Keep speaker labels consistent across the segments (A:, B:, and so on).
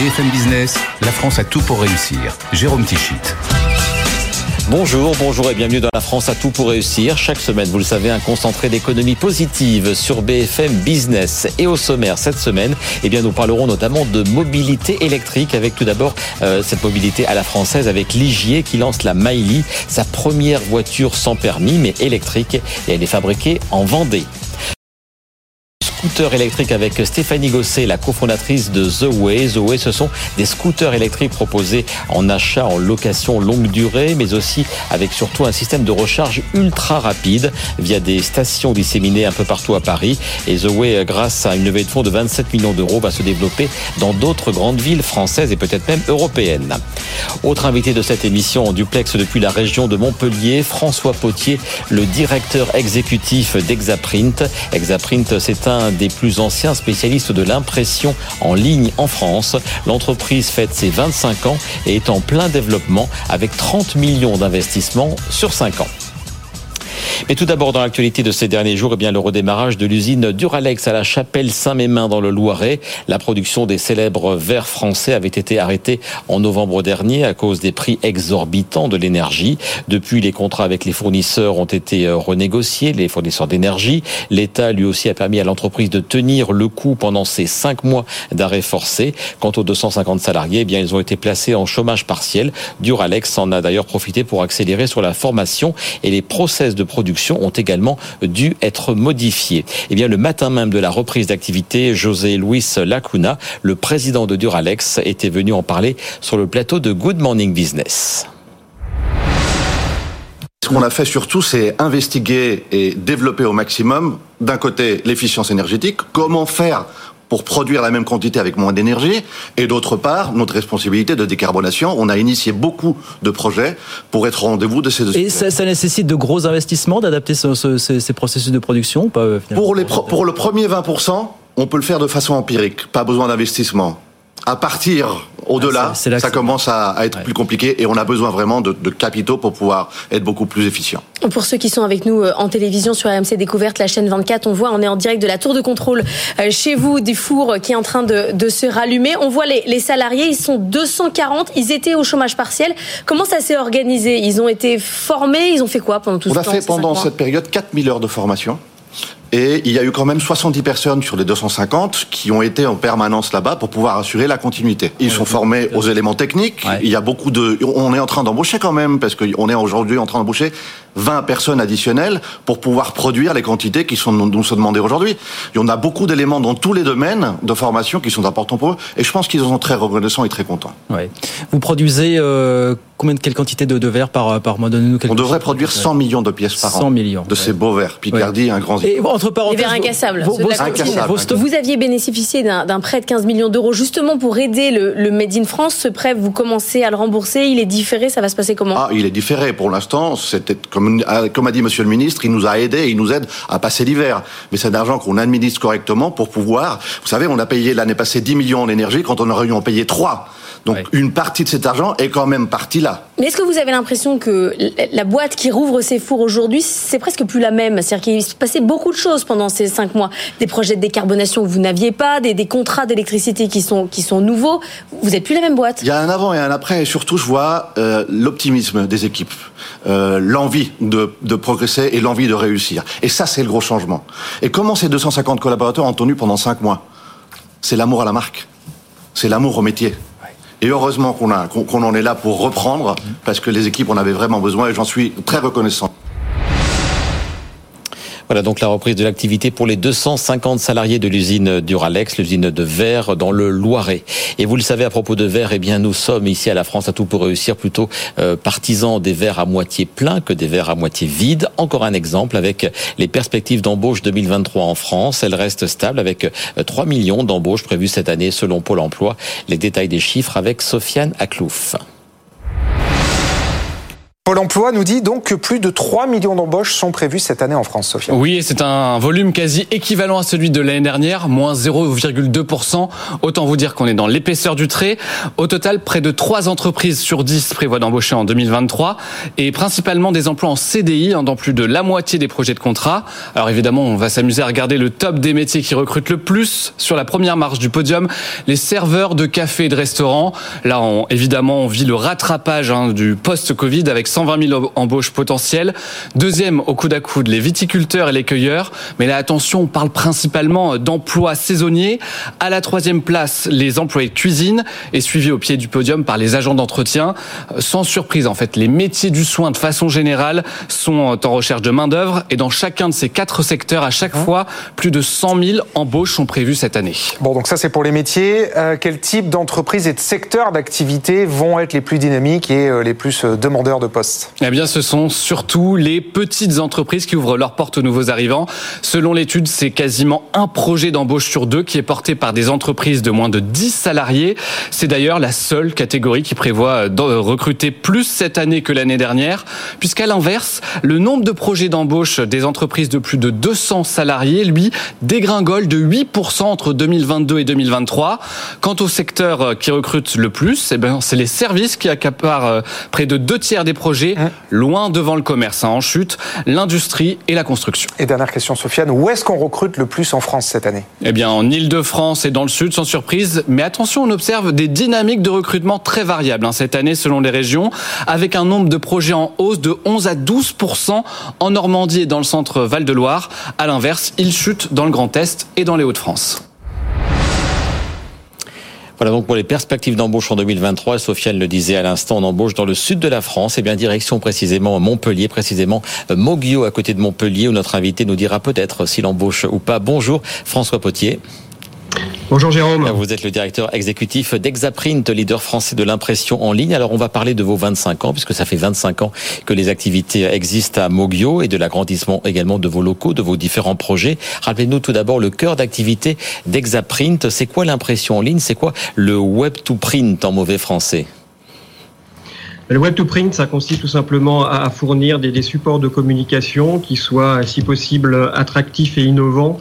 A: BFM Business, la France a tout pour réussir. Jérôme Tichit.
B: Bonjour, bonjour et bienvenue dans la France à tout pour réussir. Chaque semaine, vous le savez, un concentré d'économie positive sur BFM Business. Et au sommaire cette semaine, eh bien, nous parlerons notamment de mobilité électrique avec tout d'abord euh, cette mobilité à la française avec Ligier qui lance la Maili, sa première voiture sans permis mais électrique et elle est fabriquée en Vendée scooter électrique avec Stéphanie Gosset, la cofondatrice de The Way. The Way, ce sont des scooters électriques proposés en achat, en location longue durée, mais aussi avec surtout un système de recharge ultra rapide via des stations disséminées un peu partout à Paris. Et The Way, grâce à une levée de fonds de 27 millions d'euros, va se développer dans d'autres grandes villes françaises et peut-être même européennes. Autre invité de cette émission en duplex depuis la région de Montpellier, François Potier, le directeur exécutif d'Exaprint. Exaprint, c'est un des plus anciens spécialistes de l'impression en ligne en France. L'entreprise fête ses 25 ans et est en plein développement avec 30 millions d'investissements sur 5 ans. Mais tout d'abord, dans l'actualité de ces derniers jours, eh bien, le redémarrage de l'usine Duralex à la chapelle Saint-Mémin dans le Loiret. La production des célèbres verres français avait été arrêtée en novembre dernier à cause des prix exorbitants de l'énergie. Depuis, les contrats avec les fournisseurs ont été euh, renégociés, les fournisseurs d'énergie. L'État, lui aussi, a permis à l'entreprise de tenir le coup pendant ces cinq mois d'arrêt forcé. Quant aux 250 salariés, eh bien, ils ont été placés en chômage partiel. Duralex en a d'ailleurs profité pour accélérer sur la formation et les process de production ont également dû être modifiées. Eh bien, le matin même de la reprise d'activité, José Luis Lacuna, le président de Duralex, était venu en parler sur le plateau de Good Morning Business.
C: Ce qu'on a fait surtout, c'est investiguer et développer au maximum, d'un côté, l'efficience énergétique, comment faire pour produire la même quantité avec moins d'énergie, et d'autre part, notre responsabilité de décarbonation. On a initié beaucoup de projets pour être au rendez-vous de ces deux
D: Et ça, ça, nécessite de gros investissements d'adapter ce, ce, ces, ces, processus de production pas,
C: pour, les pro, pour le premier 20%, on peut le faire de façon empirique, pas besoin d'investissement à partir au-delà, ah, ça commence à, à être ouais. plus compliqué et on a besoin vraiment de, de, capitaux pour pouvoir être beaucoup plus efficient.
E: Pour ceux qui sont avec nous euh, en télévision sur RMC Découverte, la chaîne 24, on voit, on est en direct de la tour de contrôle euh, chez vous, des fours qui est en train de, de se rallumer. On voit les, les, salariés, ils sont 240, ils étaient au chômage partiel. Comment ça s'est organisé? Ils ont été formés, ils ont fait quoi pendant tout
C: on
E: ce temps
C: On a fait pendant cette période 4000 heures de formation. Et il y a eu quand même 70 personnes sur les 250 qui ont été en permanence là-bas pour pouvoir assurer la continuité. Ils sont formés aux éléments techniques. Ouais. Il y a beaucoup de, on est en train d'embaucher quand même parce qu'on est aujourd'hui en train d'embaucher 20 personnes additionnelles pour pouvoir produire les quantités qui sont nous sont demandées aujourd'hui. Il y en a beaucoup d'éléments dans tous les domaines de formation qui sont importants pour eux et je pense qu'ils en sont très reconnaissants et très contents.
D: Ouais. Vous produisez euh, combien de quelle quantité de, de verres par par mois? Donnez-nous
C: On devrait produire 100 millions de pièces par
D: 100
C: an.
D: millions
C: de ces beaux verres. Picardie, un grand.
E: Et, entre parenthèses, les verres incassables. Vos, vos, incassables. Vous aviez bénéficié d'un prêt de 15 millions d'euros justement pour aider le, le Made in France. Ce prêt, vous commencez à le rembourser. Il est différé. Ça va se passer comment?
C: Ah, il est différé pour l'instant. C'était comme comme a dit Monsieur le Ministre, il nous a aidés, il nous aide à passer l'hiver. Mais c'est d'argent qu'on administre correctement pour pouvoir. Vous savez, on a payé l'année passée 10 millions en énergie quand on aurait dû en payer 3. Donc ouais. une partie de cet argent est quand même partie là.
E: Mais est-ce que vous avez l'impression que la boîte qui rouvre ses fours aujourd'hui, c'est presque plus la même? C'est-à-dire qu'il s'est passé beaucoup de choses pendant ces cinq mois. Des projets de décarbonation que vous n'aviez pas, des, des contrats d'électricité qui sont, qui sont nouveaux. Vous n'êtes plus la même boîte.
C: Il y a un avant et un après. Et surtout, je vois euh, l'optimisme des équipes, euh, l'envie de, de progresser et l'envie de réussir. Et ça, c'est le gros changement. Et comment ces 250 collaborateurs ont tenu pendant cinq mois? C'est l'amour à la marque. C'est l'amour au métier. Et heureusement qu'on qu qu en est là pour reprendre, parce que les équipes en avaient vraiment besoin et j'en suis très reconnaissant.
B: Voilà donc la reprise de l'activité pour les 250 salariés de l'usine Duralex, l'usine de verre dans le Loiret. Et vous le savez à propos de verre, eh bien nous sommes ici à la France à tout pour réussir plutôt euh, partisans des verres à moitié pleins que des verres à moitié vides. Encore un exemple avec les perspectives d'embauche 2023 en France. Elles restent stables avec 3 millions d'embauches prévues cette année selon Pôle emploi. Les détails des chiffres avec Sofiane Aklouf.
F: Pôle emploi nous dit donc que plus de 3 millions d'embauches sont prévues cette année en France, Sophia.
G: Oui, c'est un volume quasi équivalent à celui de l'année dernière, moins 0,2%. Autant vous dire qu'on est dans l'épaisseur du trait. Au total, près de 3 entreprises sur 10 prévoient d'embaucher en 2023 et principalement des emplois en CDI hein, dans plus de la moitié des projets de contrat. Alors évidemment, on va s'amuser à regarder le top des métiers qui recrutent le plus sur la première marche du podium, les serveurs de café et de restaurants. Là, évidemment, on vit le rattrapage hein, du post-Covid avec 120 000 embauches potentielles. Deuxième, au coude à coude, les viticulteurs et les cueilleurs. Mais là, attention, on parle principalement d'emplois saisonniers. À la troisième place, les employés de cuisine et suivi au pied du podium par les agents d'entretien. Sans surprise, en fait, les métiers du soin de façon générale sont en recherche de main d'œuvre et dans chacun de ces quatre secteurs, à chaque fois, plus de 100 000 embauches sont prévues cette année.
F: Bon, donc ça c'est pour les métiers. Euh, quel type d'entreprises et de secteurs d'activité vont être les plus dynamiques et euh, les plus euh, demandeurs de postes?
G: Eh bien, ce sont surtout les petites entreprises qui ouvrent leurs portes aux nouveaux arrivants. Selon l'étude, c'est quasiment un projet d'embauche sur deux qui est porté par des entreprises de moins de 10 salariés. C'est d'ailleurs la seule catégorie qui prévoit de recruter plus cette année que l'année dernière, puisqu'à l'inverse, le nombre de projets d'embauche des entreprises de plus de 200 salariés, lui, dégringole de 8% entre 2022 et 2023. Quant au secteur qui recrute le plus, eh ben, c'est les services qui accaparent euh, près de deux tiers des projets Hein loin devant le commerce, hein, en chute, l'industrie et la construction.
F: Et dernière question, Sofiane, où est-ce qu'on recrute le plus en France cette année?
G: Eh bien, en Ile-de-France et dans le sud, sans surprise. Mais attention, on observe des dynamiques de recrutement très variables hein, cette année selon les régions, avec un nombre de projets en hausse de 11 à 12% en Normandie et dans le centre Val-de-Loire. À l'inverse, il chute dans le Grand Est et dans les Hauts-de-France.
B: Voilà donc pour les perspectives d'embauche en 2023. Sofiane le disait à l'instant, on embauche dans le sud de la France, et bien direction précisément Montpellier, précisément Moguio à côté de Montpellier, où notre invité nous dira peut-être s'il embauche ou pas. Bonjour François Potier.
H: Bonjour Jérôme.
B: Vous êtes le directeur exécutif d'Exaprint, leader français de l'impression en ligne. Alors on va parler de vos 25 ans, puisque ça fait 25 ans que les activités existent à Mogio et de l'agrandissement également de vos locaux, de vos différents projets. Rappelez-nous tout d'abord le cœur d'activité d'Exaprint. C'est quoi l'impression en ligne? C'est quoi le web to print en mauvais français?
H: Le web to print, ça consiste tout simplement à fournir des, supports de communication qui soient, si possible, attractifs et innovants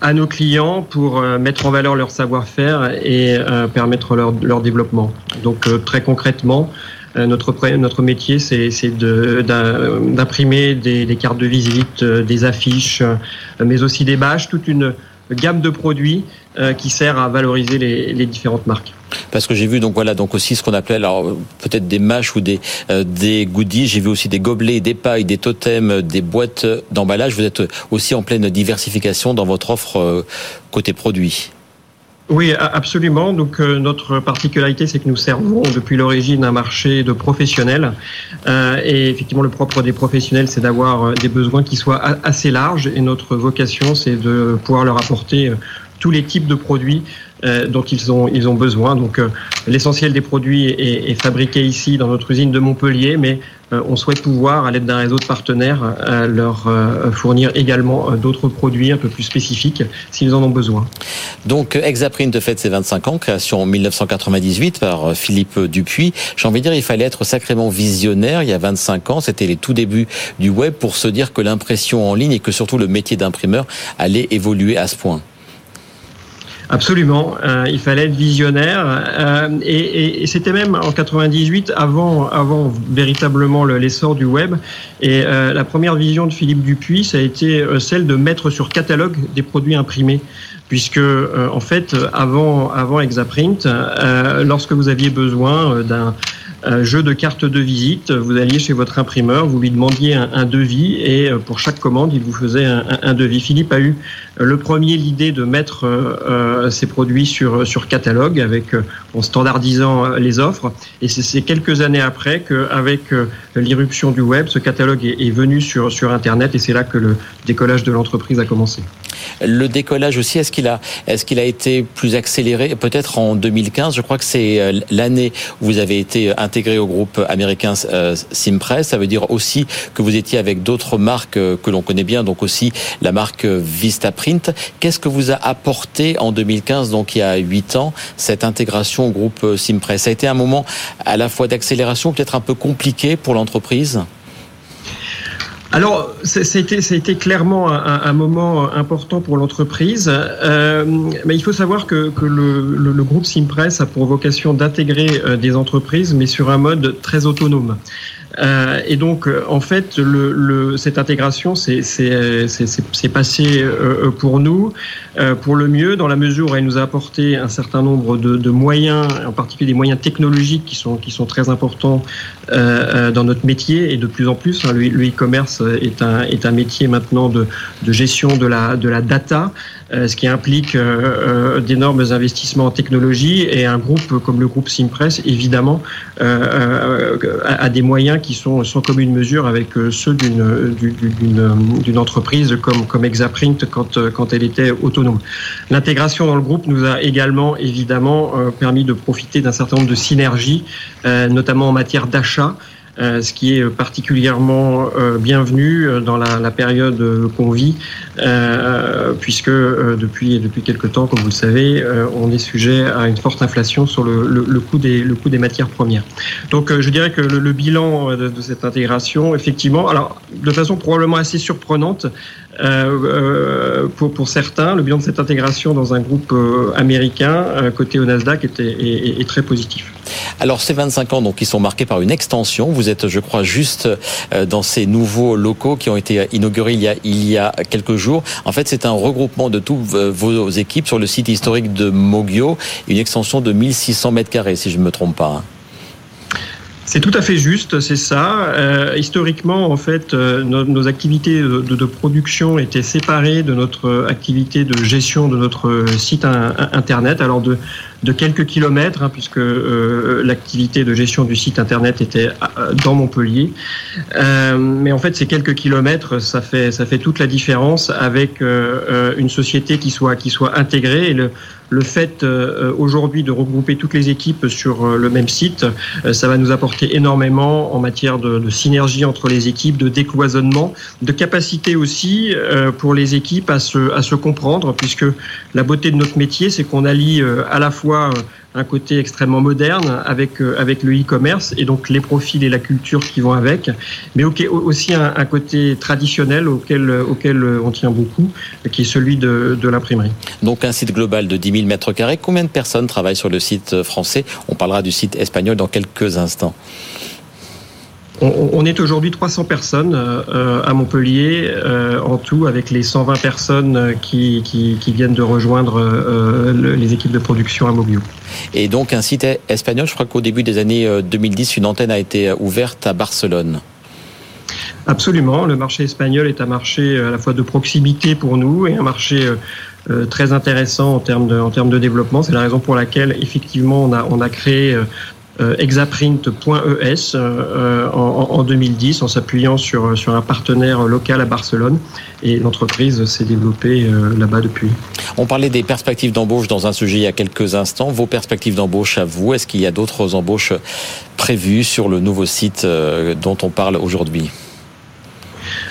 H: à nos clients pour euh, mettre en valeur leur savoir-faire et euh, permettre leur, développement. Donc, euh, très concrètement, notre, notre métier, c'est d'imprimer des, des, cartes de visite, des affiches, mais aussi des badges, toute une gamme de produits qui sert à valoriser les, différentes marques
B: parce que j'ai vu donc voilà donc aussi ce qu'on appelait alors peut-être des mâches ou des euh, des goodies. J'ai vu aussi des gobelets, des pailles, des totems, des boîtes d'emballage. Vous êtes aussi en pleine diversification dans votre offre euh, côté produit.
H: Oui, absolument. Donc euh, notre particularité, c'est que nous servons depuis l'origine un marché de professionnels. et effectivement, le propre des professionnels, c'est d'avoir des besoins qui soient assez larges. Et notre vocation, c'est de pouvoir leur apporter tous les types de produits euh, dont ils ont, ils ont besoin. Donc euh, l'essentiel des produits est, fabriqué ici dans notre usine de Montpellier, mais euh, on souhaite pouvoir, à l'aide d'un réseau de partenaires, leur fournir également d'autres produits un peu plus spécifiques s'ils en ont besoin.
B: Donc Exaprint fête ses 25 ans, création en 1998 par Philippe Dupuis. J'ai envie de dire, il fallait être sacrément visionnaire il y a 25 ans. C'était les tout débuts du web pour se dire que l'impression en ligne et que surtout le métier d'imprimeur allait évoluer à ce point.
H: Absolument, euh, il fallait être visionnaire. Euh, et, et, c'était même en 98 avant, avant véritablement l'essor du web. Et euh, la première vision de Philippe Dupuis, ça a été euh, celle de mettre sur catalogue des produits imprimés, puisque euh, en fait avant avant Exaprint, lorsque vous aviez besoin d'un jeu de cartes de visite. Vous alliez chez votre imprimeur, vous lui demandiez un, devis et pour chaque commande, il vous faisait un, devis. Philippe a eu le premier l'idée de mettre ses produits sur, sur catalogue avec, en standardisant les offres. Et c'est quelques années après qu'avec l'irruption du web, ce catalogue est, est venu sur, sur Internet et c'est là que le décollage de l'entreprise a commencé.
B: Le décollage aussi, est-ce qu'il a, est-ce qu'il a été plus accéléré Peut-être en 2015. Je crois que c'est euh, l'année où vous avez été intégré au groupe américain euh, Simpress. Ça veut dire aussi que vous étiez avec d'autres marques euh, que l'on connaît bien, donc aussi la marque Vistaprint. Qu'est-ce que vous a apporté en 2015, donc il y a huit ans, cette intégration au groupe Simpress? Ça a été un moment à la fois d'accélération, peut-être un peu compliqué pour l'entreprise?
H: Alors, ça a, été, clairement un, moment important pour l'entreprise, euh, mais il faut savoir que, le, le, groupe Simpress a pour vocation d'intégrer euh, des entreprises, mais sur un mode très autonome. Euh, et donc, euh, en fait, le, le, cette intégration c'est passé euh, pour nous pour le mieux, dans la mesure où elle nous a apporté un certain nombre de, de moyens, en particulier des moyens technologiques qui sont, qui sont très importants dans notre métier et de plus en plus. Hein, le e-commerce est un, est un métier maintenant de, de gestion de la, de la data. Euh, ce qui implique euh, euh, d'énormes investissements en technologie et un groupe comme le groupe Simpress, évidemment, a des moyens qui sont sans commune mesure avec ceux d'une entreprise comme, comme Exaprint quand, quand elle était autonome. L'intégration dans le groupe nous a également, évidemment, permis de profiter d'un certain nombre de synergies, notamment en matière d'achat. Euh, ce qui est particulièrement euh, bienvenu euh, dans la, période qu'on vit, puisque depuis depuis quelque temps, comme vous le savez, on est sujet à une forte inflation sur le, coût des le coût des matières premières. Donc, je dirais que le, bilan de, de, cette intégration, effectivement, alors de façon probablement assez surprenante, pour, pour certains, le bilan de cette intégration dans un groupe euh, américain côté au Nasdaq est, très positif.
B: Alors ces 25 ans, donc, qui sont marqués par une extension. Vous êtes, je crois, juste dans ces nouveaux locaux qui ont été inaugurés il y a, quelques jours. En fait, c'est un regroupement de toutes vos équipes sur le site historique de Mogio, une extension de 1600 mètres carrés, si je ne me trompe pas.
H: C'est tout à fait juste, c'est ça. Euh, historiquement, en fait, euh, nos, activités de, de, production étaient séparées de notre activité de gestion de notre site internet. Alors de de quelques kilomètres, hein, puisque euh, l'activité de gestion du site internet était euh, dans Montpellier. Euh, mais en fait, ces quelques kilomètres, ça fait ça fait toute la différence avec une société qui soit qui soit intégrée. Et le, le fait aujourd'hui de regrouper toutes les équipes sur le même site, ça va nous apporter énormément en matière de, de, synergie entre les équipes, de décloisonnement, de capacité aussi pour les équipes à se, à se comprendre, puisque la beauté de notre métier, c'est qu'on allie à la fois euh, un côté extrêmement moderne avec euh, avec le e-commerce et donc les profils et la culture qui vont avec, mais aussi un, côté traditionnel auquel auquel on tient beaucoup, qui est celui de, de l'imprimerie.
B: Donc un site global de 10 000 mètres carrés. Combien de personnes travaillent sur le site français? On parlera du site espagnol dans quelques instants.
H: On, est aujourd'hui 300 personnes euh, à Montpellier euh, en tout, avec les 120 personnes qui, viennent de rejoindre euh, les équipes de production à Mobio.
B: Et donc un site espagnol, je crois qu'au début des années 2010, une antenne a été ouverte à Barcelone.
H: Absolument, le marché espagnol est un marché à la fois de proximité pour nous et un marché très intéressant en termes de, en termes de développement. C'est la raison pour laquelle effectivement on a, on a créé euh, exaprint.es euh, en, 2010 en s'appuyant sur, sur un partenaire local à Barcelone et l'entreprise s'est développée euh, là-bas depuis.
B: On parlait des perspectives d'embauche dans un sujet il y a quelques instants. Vos perspectives d'embauche à vous, est-ce qu'il y a d'autres embauches prévues sur le nouveau site dont on parle aujourd'hui?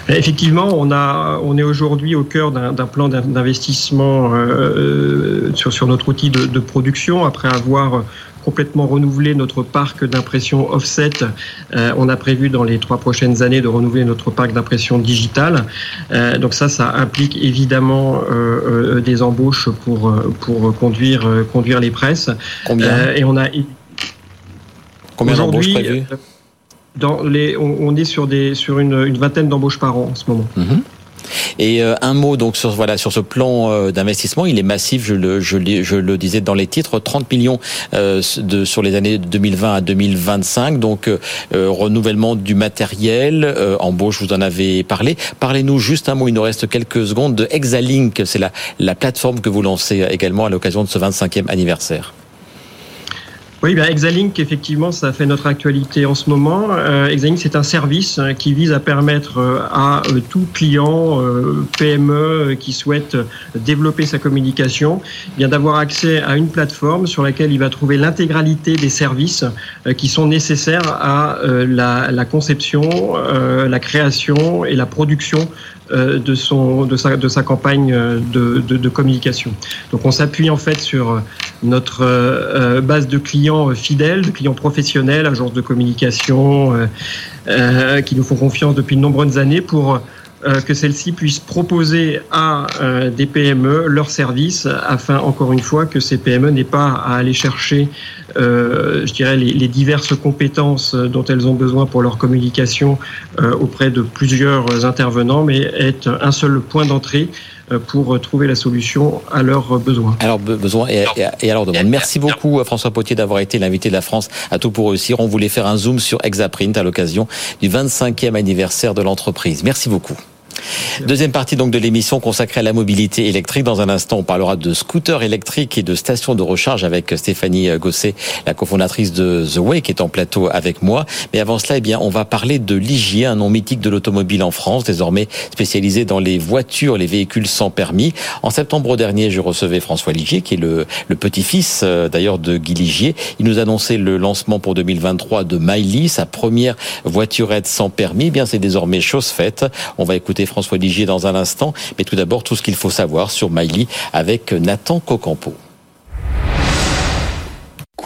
H: Effectivement, on, a, on est aujourd'hui au cœur d'un plan d'investissement sur, sur notre outil de, de, production après avoir complètement renouveler notre parc d'impression offset. Euh, on a prévu dans les trois prochaines années de renouveler notre parc d'impression digitale. Euh, donc ça, ça implique évidemment euh, des embauches pour, pour conduire, conduire les presses.
B: Combien?
H: Et on a
B: Combien d'embauches prévues?
H: On, est sur, une, vingtaine d'embauches par an en ce moment.
B: Mhm. Et un mot donc sur voilà sur ce plan d'investissement, il est massif. Je le disais dans les titres, 30 millions de sur les années 2020 à 2025. Donc renouvellement du matériel, embauche, vous en avez parlé. Parlez-nous juste un mot. Il nous reste quelques secondes de Exalink. C'est la la plateforme que vous lancez également à l'occasion de ce 25e anniversaire.
H: Oui, bien Exalink, effectivement, ça fait notre actualité en ce moment. Euh, Exalink, c'est un service hein, qui vise à permettre euh, à euh, tout client PME qui souhaite développer sa communication, eh bien d'avoir accès à une plateforme sur laquelle il va trouver l'intégralité des services qui sont nécessaires à la, conception, la création et la production euh, de, son, de, sa, de sa campagne euh, de, de, de communication. Donc on s'appuie en fait sur notre euh, base de clients fidèles, de clients professionnels, agences de communication, qui nous font confiance depuis de nombreuses années pour euh, que celles-ci puissent proposer à euh, des PME leurs services afin, encore une fois, que ces PME n'aient pas à aller chercher, euh, je dirais, les, les, diverses compétences dont elles ont besoin pour leur communication auprès de plusieurs intervenants, mais être un seul point d'entrée pour trouver la solution à leurs besoins.
B: Alors besoin et, et, alors demande. Merci beaucoup François Potier d'avoir été l'invité de la France à tout pour réussir. On voulait faire un zoom sur Exaprint à l'occasion du 25e anniversaire de l'entreprise. Merci beaucoup. Deuxième partie donc de l'émission consacrée à la mobilité électrique. Dans un instant, on parlera de scooters électriques et de stations de recharge avec Stéphanie Gosset, la cofondatrice de The Way, qui est en plateau avec moi. Mais avant cela, eh bien, on va parler de Ligier, un nom mythique de l'automobile en France, désormais spécialisé dans les voitures, les véhicules sans permis. En septembre dernier, je recevais François Ligier, qui est le, le petit-fils euh, d'ailleurs de Guy Ligier. Il nous annonçait le lancement pour 2023 de Miley, sa première voiturette sans permis. Eh bien, c'est désormais chose faite. On va écouter François Ligier dans un instant. Mais tout d'abord, tout ce qu'il faut savoir sur Miley avec Nathan Cocampo.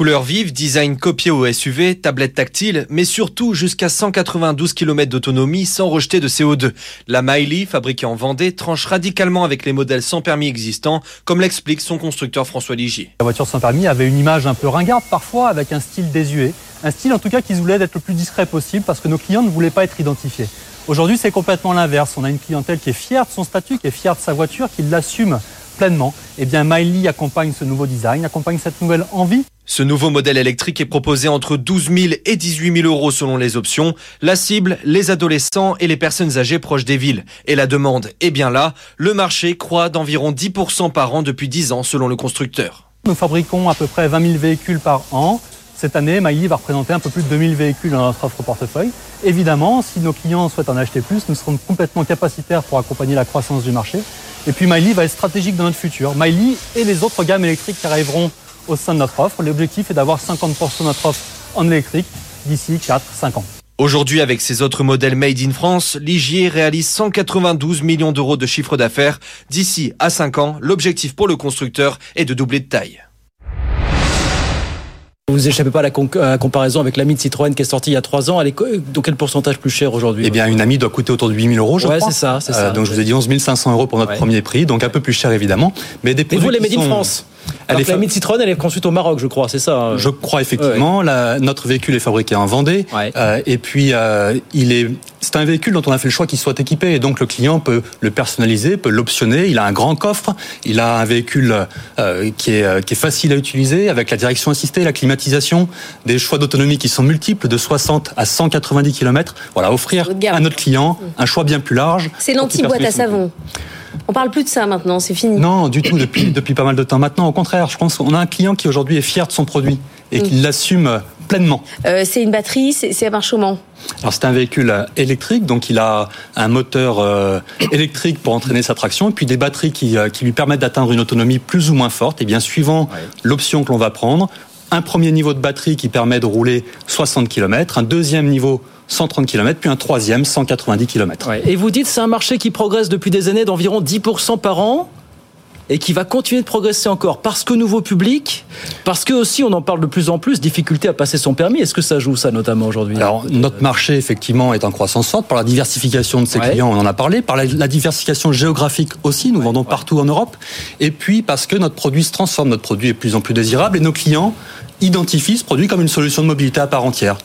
I: Couleur vive, design copié au SUV, tablette tactile, mais surtout jusqu'à 192 km d'autonomie sans rejeter de CO2. La Miley, fabriquée en Vendée, tranche radicalement avec les modèles sans permis existants, comme l'explique son constructeur François Ligier.
J: La voiture sans permis avait une image un peu ringarde parfois, avec un style désuet. Un style en tout cas qui voulait être le plus discret possible parce que nos clients ne voulaient pas être identifiés. Aujourd'hui, c'est complètement l'inverse. On a une clientèle qui est fière de son statut, qui est fière de sa voiture, qui l'assume pleinement. Eh bien, Miley accompagne ce nouveau design, accompagne cette nouvelle envie.
I: Ce nouveau modèle électrique est proposé entre 12 000 et 18 000 euros selon les options. La cible, les adolescents et les personnes âgées proches des villes. Et la demande est bien là. Le marché croît d'environ 10% par an depuis 10 ans selon le constructeur.
J: Nous fabriquons à peu près 20 000 véhicules par an. Cette année, Mailly va représenter un peu plus de 2000 véhicules dans notre offre portefeuille. Évidemment, si nos clients souhaitent en acheter plus, nous serons complètement capacitaires pour accompagner la croissance du marché. Et puis Mailly va être stratégique dans notre futur. Mailly et les autres gammes électriques qui arriveront au sein de notre offre. L'objectif est d'avoir 50% de notre offre en électrique d'ici 4-5 ans.
I: Aujourd'hui, avec ses autres modèles made in France, Ligier réalise 192 millions d'euros de chiffre d'affaires. D'ici à 5 ans, l'objectif pour le constructeur est de doubler de taille.
D: Vous échappez pas à la, comparaison avec l'ami de Citroën qui est sorti il y a 3 ans. Elle est donc quel pourcentage plus cher aujourd'hui
K: Eh bien, une amie doit coûter autour de 8 000 euros, je
D: ouais,
K: crois.
D: c'est ça, c'est ça.
K: Euh, donc, je vous ai dit 11 500 euros pour notre
D: Ouais.
K: premier prix, donc un peu plus cher évidemment. Mais des
D: Et vous, les Made in
K: sont-
D: France
K: Elle
D: Alors
K: est
D: la
K: fa-
D: elle est construite au Maroc, je crois, c'est ça hein
K: Je crois effectivement. La- notre véhicule est fabriqué en Vendée.
D: Ouais.
K: Euh, et puis, euh, il est. C'est un véhicule dont on a fait le choix qu'il soit équipé. Et donc, le client peut le personnaliser, peut l'optionner. Il a un grand coffre. Il a un véhicule euh, qui, est, qui est facile à utiliser, avec la direction assistée, la climatisation, des choix d'autonomie qui sont multiples, de 60 à 190 km. Voilà, offrir à notre client un choix bien plus large.
E: C'est l'anti-boîte à savon. On parle plus de ça maintenant, c'est fini.
K: non, du tout, depuis, depuis pas mal de temps maintenant. Au contraire, je pense qu'on a un client qui aujourd'hui est fier de son produit et qui l'assume pleinement.
E: Euh, c'est une batterie, c'est un marche comment
K: Alors c'est un véhicule électrique, donc il a un moteur euh, électrique pour entraîner sa traction, et puis des batteries qui, euh, qui lui permettent d'atteindre une autonomie plus ou moins forte. Et bien suivant l'option que l'on va prendre, un premier niveau de batterie qui permet de rouler 60 km, un deuxième niveau 130 km, puis un troisième 190 km.
D: Ouais. Et vous dites c'est un marché qui progresse depuis des années d'environ 10% par an et qui va continuer de progresser encore parce que nouveau public, parce que aussi on en parle de plus en plus, difficulté à passer son permis. Est-ce que ça joue ça notamment aujourd'hui?
K: Alors notre marché effectivement est en croissance forte par la diversification de ses
D: Ouais.
K: clients, on en a parlé, par la, la diversification géographique aussi, nous vendons partout en Europe, et puis parce que notre produit se transforme, notre produit est de plus en plus désirable et nos clients identifient ce produit comme une solution de mobilité à part entière.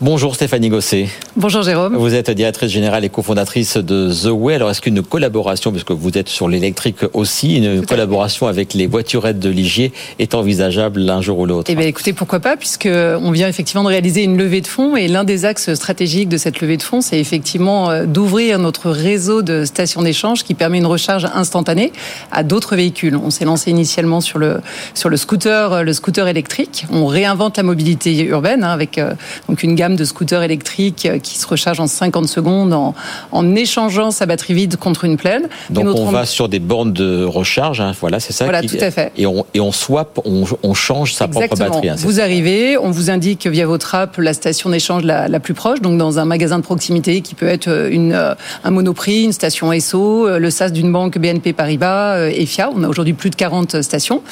B: Bonjour Stéphanie Gosset.
L: Bonjour Jérôme.
B: Vous êtes directrice générale et cofondatrice de The Way. Alors est-ce qu'une collaboration, puisque vous êtes sur l'électrique aussi, une collaboration avec les voiturettes de Ligier est envisageable l'un jour ou l'autre?
L: Eh bien écoutez, pourquoi pas, puisque on vient effectivement de réaliser une levée de fonds et l'un des axes stratégiques de cette levée de fonds, c'est effectivement euh, d'ouvrir notre réseau de stations d'échange qui permet une recharge instantanée à d'autres véhicules. On s'est lancé initialement sur le sur le scooter, le scooter électrique. On réinvente la mobilité urbaine hein, avec euh, donc une gamme de scooters électriques euh, qui se rechargent en 50 secondes en, en échangeant sa batterie vide contre une pleine.
B: Donc on va sur des bornes de recharge, hein, voilà, c'est ça.
L: Voilà, tout à fait.
B: Et on, et on swap, on, on change sa
L: Exactement.
B: propre batterie. Hein,
L: vous arrivez, on vous indique via votre app la station d'échange la, la, plus proche, donc dans un magasin de proximité qui peut être euh, une, euh, un monoprix, une station SO, le SAS d'une banque BNP Paribas, EFIA. On a aujourd'hui plus de 40 stations.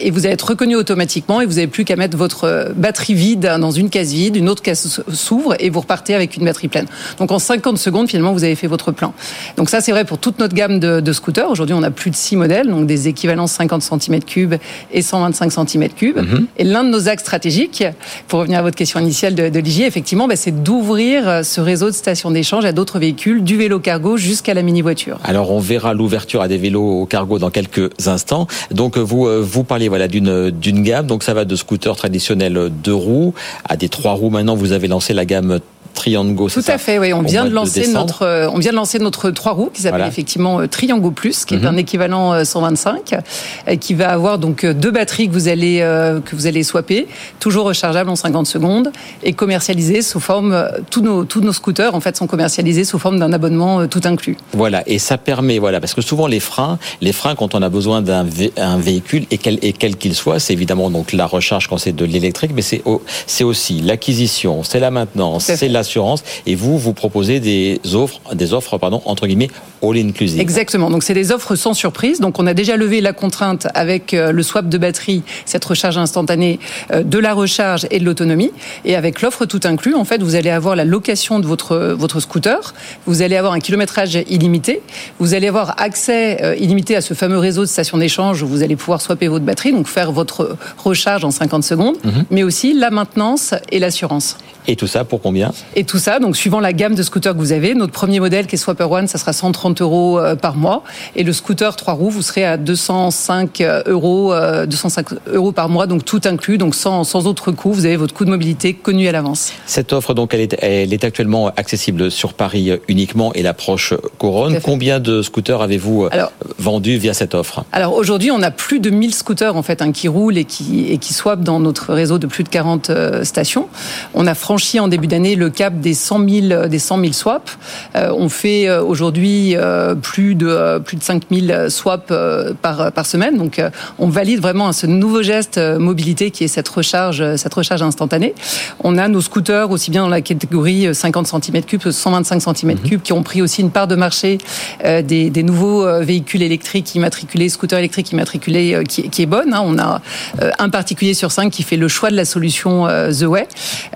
L: Et vous allez être reconnu automatiquement et vous n'avez plus qu'à mettre votre batterie vide dans une case vide, une autre case s'ouvre et vous repartez avec une batterie pleine. Donc en 50 secondes, finalement, vous avez fait votre plein. Donc ça, c'est vrai pour toute notre gamme de, de scooters. Aujourd'hui, on a plus de 6 modèles, donc des équivalents 50 cm3 et 125 cm3. Mm-hmm. Et l'un de nos axes stratégiques, pour revenir à votre question initiale de, de Ligier, effectivement, bah, c'est d'ouvrir ce réseau de stations d'échange à d'autres véhicules, du vélo cargo jusqu'à la mini-voiture.
B: Alors on verra l'ouverture à des vélos cargo dans quelques instants. Donc vous vous parliez voilà d'une d'une gamme, donc ça va de scooters traditionnels deux roues à des trois roues maintenant. Vous avez lancé la gamme Triango.
L: Tout à fait, oui. On vient de lancer
B: de
L: notre, euh, on vient de lancer notre trois roues qui s'appelle voilà. effectivement euh, Triango Plus, qui est mm -hmm. un équivalent 125, et qui va avoir donc deux batteries que vous allez que vous allez swapper, toujours rechargeable en 50 secondes et commercialisé sous forme tous nos tous nos scooters en fait sont commercialisés sous forme d'un abonnement tout inclus.
B: Voilà, et ça permet voilà parce que souvent les freins, les freins quand on a besoin d'un vé un véhicule et quel et quel qu'il soit, c'est évidemment donc la recharge quand c'est de l'électrique, mais c'est c'est aussi l'acquisition, c'est la maintenance, c'est la assurance et vous vous proposez des offres des offres pardon entre guillemets all inclusive.
L: Exactement. Donc c'est des offres sans surprise. Donc on a déjà levé la contrainte avec le swap de batterie, cette recharge instantanée de la recharge et de l'autonomie et avec l'offre tout inclus, en fait, vous allez avoir la location de votre votre scooter, vous allez avoir un kilométrage illimité, vous allez avoir accès illimité à ce fameux réseau de stations d'échange où vous allez pouvoir swapper votre batterie, donc faire votre recharge en 50 secondes, mm -hmm. mais aussi la maintenance et l'assurance.
B: Et tout ça pour combien?
L: Et tout ça, donc suivant la gamme de scooters que vous avez, notre premier modèle qui est Swapper One, ça sera 130 euros par mois, et le scooter 3 roues, vous serez à 205 euros, 205 euros par mois, donc tout inclus, donc sans, sans autre coût, vous avez votre coût de mobilité connu à l'avance.
B: Cette offre, donc, elle est, elle est actuellement accessible sur Paris uniquement et l'approche couronne. Combien de scooters avez-vous vendus via cette offre?
L: Alors aujourd'hui, on a plus de 1000 scooters en fait, hein, qui roulent et qui, et qui swappent dans notre réseau de plus de 40 stations. On a franchi en début d'année le cap des 100 000, des 100 000 swaps. Euh, on fait aujourd'hui euh, plus de plus de 5 000 swaps euh, par par semaine. Donc on valide vraiment ce nouveau geste mobilité qui est cette recharge cette recharge instantanée. On a nos scooters aussi bien dans la catégorie 50 cm3 125 cm3 mmh. qui ont pris aussi une part de marché des, des nouveaux véhicules électriques immatriculés, scooters électriques immatriculés qui, qui est bonne. Hein. On a un particulier sur cinq qui fait le choix de la solution The Way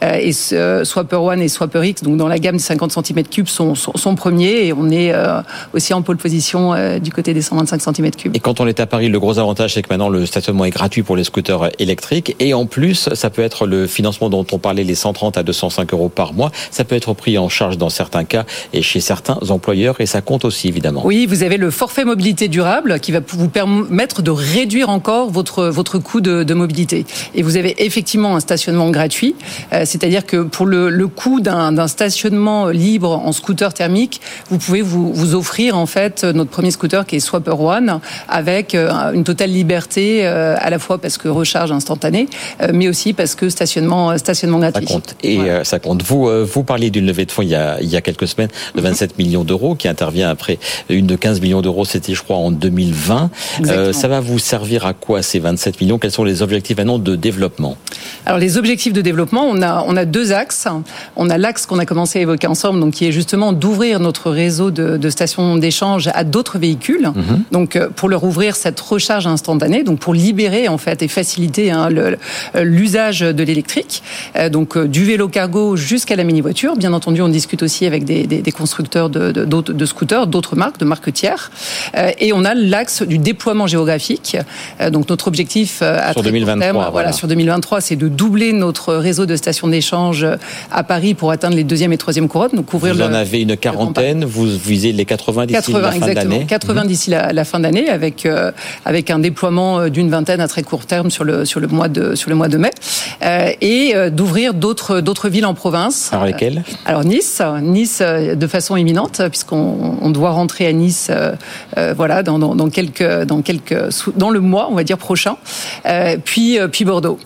L: et Swapper One et Swapper X, donc dans la gamme des 50 cm3 sont, sont, sont premiers et on est euh, aussi en pole position euh, du côté des 125 cm3.
B: Et quand on est à Paris, le gros avantage c'est que maintenant le stationnement est gratuit pour les scooters électriques et en plus ça peut être le financement dont on parlait, les 130 à 205 euros par mois, ça peut être pris en charge dans certains cas et chez certains employeurs et ça compte aussi évidemment.
L: Oui, vous avez le forfait mobilité durable qui va vous permettre de réduire encore votre, votre coût de, de mobilité. Et vous avez effectivement un stationnement gratuit, euh, c'est-à-dire que pour le, le coût d'un stationnement libre en scooter thermique, vous pouvez vous, vous, offrir en fait notre premier scooter qui est Swapper One avec une totale liberté à la fois parce que recharge instantanée, mais aussi parce que stationnement stationnement gratuit.
B: Ça compte et ouais. ça compte. Vous vous parliez d'une levée de fonds il y a, il y a quelques semaines de 27 mm -hmm. millions d'euros qui intervient après une de 15 millions d'euros, c'était je crois en 2020. Euh, ça va vous servir à quoi ces 27 millions? Quels sont les objectifs maintenant de développement?
L: Alors les objectifs de développement, on a on a deux axes. On a a l'axe qu'on a commencé à évoquer ensemble, donc qui est justement d'ouvrir notre réseau de, de stations d'échange à d'autres véhicules.
B: Mhm.
L: Donc euh, pour leur ouvrir cette recharge instantanée, donc pour libérer en fait et faciliter hein, l'usage de l'électrique. Euh, donc euh, du vélo cargo jusqu'à la mini voiture. Bien entendu, on discute aussi avec des, des- des constructeurs de, de, d'autres- de scooters, d'autres marques, de marques tiers. Et on a l'axe du déploiement géographique. Donc notre objectif à
B: Sur
L: très court
B: 2023,
L: terme,
B: voilà.
L: voilà, sur 2023, c'est de doubler notre réseau de stations d'échange à Paris pour atteindre les deuxième et troisième couronnes. Donc couvrir
B: Vous
L: le,
B: en avez une quarantaine, vous visez les 80 d'ici
L: 80
B: la fin l'année.
L: 80 d'ici la, la fin d'année avec euh, avec un déploiement euh, d'une vingtaine à très court terme sur le sur le mois de sur le mois de mai Euh, et d'ouvrir d'autres d'autres villes en province.
B: Alors lesquelles?
L: Alors Nice, Nice de façon imminente puisqu'on on doit rentrer à Nice euh, voilà dans, dans, dans quelques dans quelques dans le mois on va dire prochain. Puis puis Bordeaux.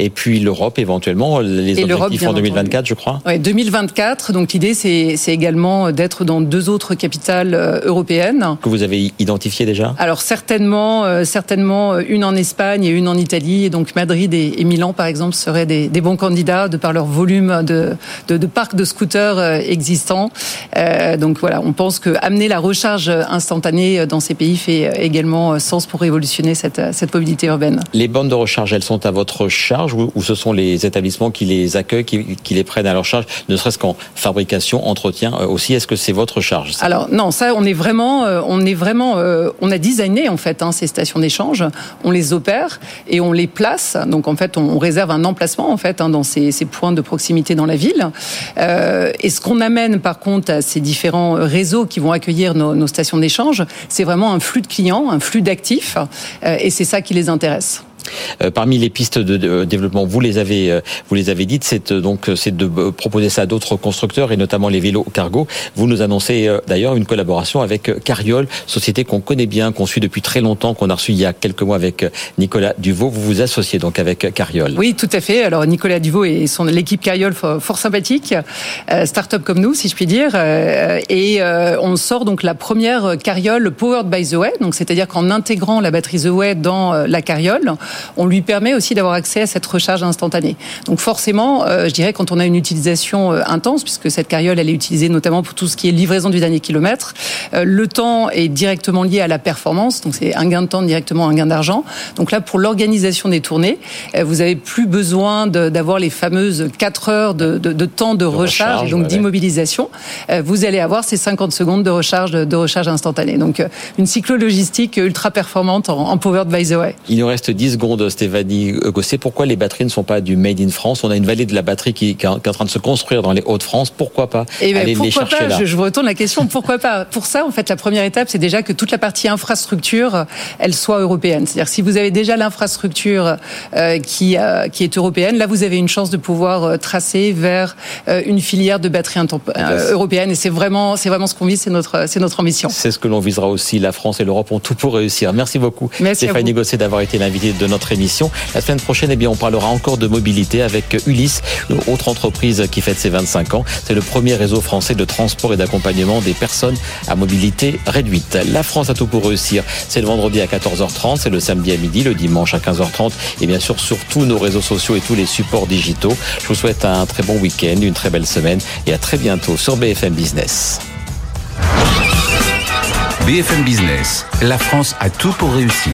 B: Et puis l'Europe éventuellement, les
L: Et
B: objectifs en 2024, je crois.
L: Ouais, 2024. Donc l'idée, c'est également d'être dans deux autres capitales euh, européennes.
B: Que vous avez identifié déjà?
L: Alors certainement, euh, certainement euh, une en Espagne et une en Italie. Et donc Madrid et, et Milan, par exemple, seraient des, des bons candidats de par leur volume de, de, de parcs de scooters existants. Euh, donc voilà, on pense que amener la recharge instantanée dans ces pays fait également sens pour révolutionner cette, cette mobilité urbaine.
B: Les bornes de recharge, elles sont à votre charge ou ce sont les établissements qui les accueillent, qui, les prennent à leur charge, ne serait-ce qu'en fabrication, entretien euh, aussi Est-ce que c'est votre charge
L: Alors non, ça on est vraiment, euh, on est vraiment, euh, on a designé en fait hein, ces stations d'échange, on les opère et on les place. Donc en fait, on, réserve un emplacement en fait hein, dans ces, points de proximité dans la ville. Et ce qu'on amène par contre à ces différents réseaux qui vont accueillir nos, stations d'échange, c'est vraiment un flux de clients, un flux d'actifs, et c'est ça qui les intéresse.
B: Euh, parmi les pistes de, de développement, vous les avez, euh, vous les avez dites, c'est euh, donc euh, c'est de euh, proposer ça à d'autres constructeurs et notamment les vélos cargo. Vous nous annoncez euh, d'ailleurs une collaboration avec euh, Carriol, société qu'on connaît bien, qu'on suit depuis très longtemps, qu'on a reçu il y a quelques mois avec euh, Nicolas Duvaux. Vous vous associez donc avec euh, Carriol.
L: Oui, tout à fait. Alors Nicolas Duvaux et son l'équipe Carriol fort, sympathique, euh, start-up comme nous, si je puis dire, euh, et euh, on sort donc la première Carriol powered by The Way. Donc c'est-à-dire qu'en intégrant la batterie The Way dans euh, la Carriol, on lui permet aussi d'avoir accès à cette recharge instantanée. Donc forcément, euh, je dirais quand on a une utilisation euh, intense, puisque cette carriole elle est utilisée notamment pour tout ce qui est livraison du dernier kilomètre, euh, le temps est directement lié à la performance, donc c'est un gain de temps directement un gain d'argent. Donc là, pour l'organisation des tournées, euh, vous avez plus besoin d'avoir les fameuses 4 heures de, de- de temps de, recharge,
B: recharge,
L: et donc
B: ouais,
L: d'immobilisation. Euh, vous allez avoir ces 50 secondes de recharge de, de recharge instantanée. Donc euh, une cyclo-logistique ultra performante en, en powered by the way.
B: Il nous reste 10 secondes, Stéphanie Gosset. Pourquoi les batteries ne sont pas du Made in France? On a une vallée de la batterie qui, qui est en train de se construire dans les Hauts-de-France. Pourquoi pas
L: Et ben,
B: aller les
L: pourquoi
B: chercher
L: pas?
B: là?
L: Je, je vous retourne la question. Pourquoi pas? Pour ça, en fait, la première étape, c'est déjà que toute la partie infrastructure, elle soit européenne. C'est-à-dire si vous avez déjà l'infrastructure euh, qui euh, qui est européenne, là, vous avez une chance de pouvoir euh, tracer vers une filière de batterie intemp- euh, européenne. Et c'est vraiment c'est vraiment ce qu'on vise. C'est notre c'est notre ambition.
B: C'est ce que l'on visera aussi. La France et l'Europe ont tout pour réussir. Merci beaucoup,
L: Merci
B: Stéphanie. Gosset, d'avoir été l'invitée de notre émission. La semaine prochaine, eh bien, on parlera encore de mobilité avec Ulysse, une autre entreprise qui fête ses 25 ans. C'est le premier réseau français de transport et d'accompagnement des personnes à mobilité réduite. La France a tout pour réussir. C'est le vendredi à 14h30, c'est le samedi à midi, le dimanche à 15h30 et bien sûr sur tous nos réseaux sociaux et tous les supports digitaux. Je vous souhaite un très bon week-end, une très belle semaine et à très bientôt sur BFM Business.
A: BFM Business, la France a tout pour réussir.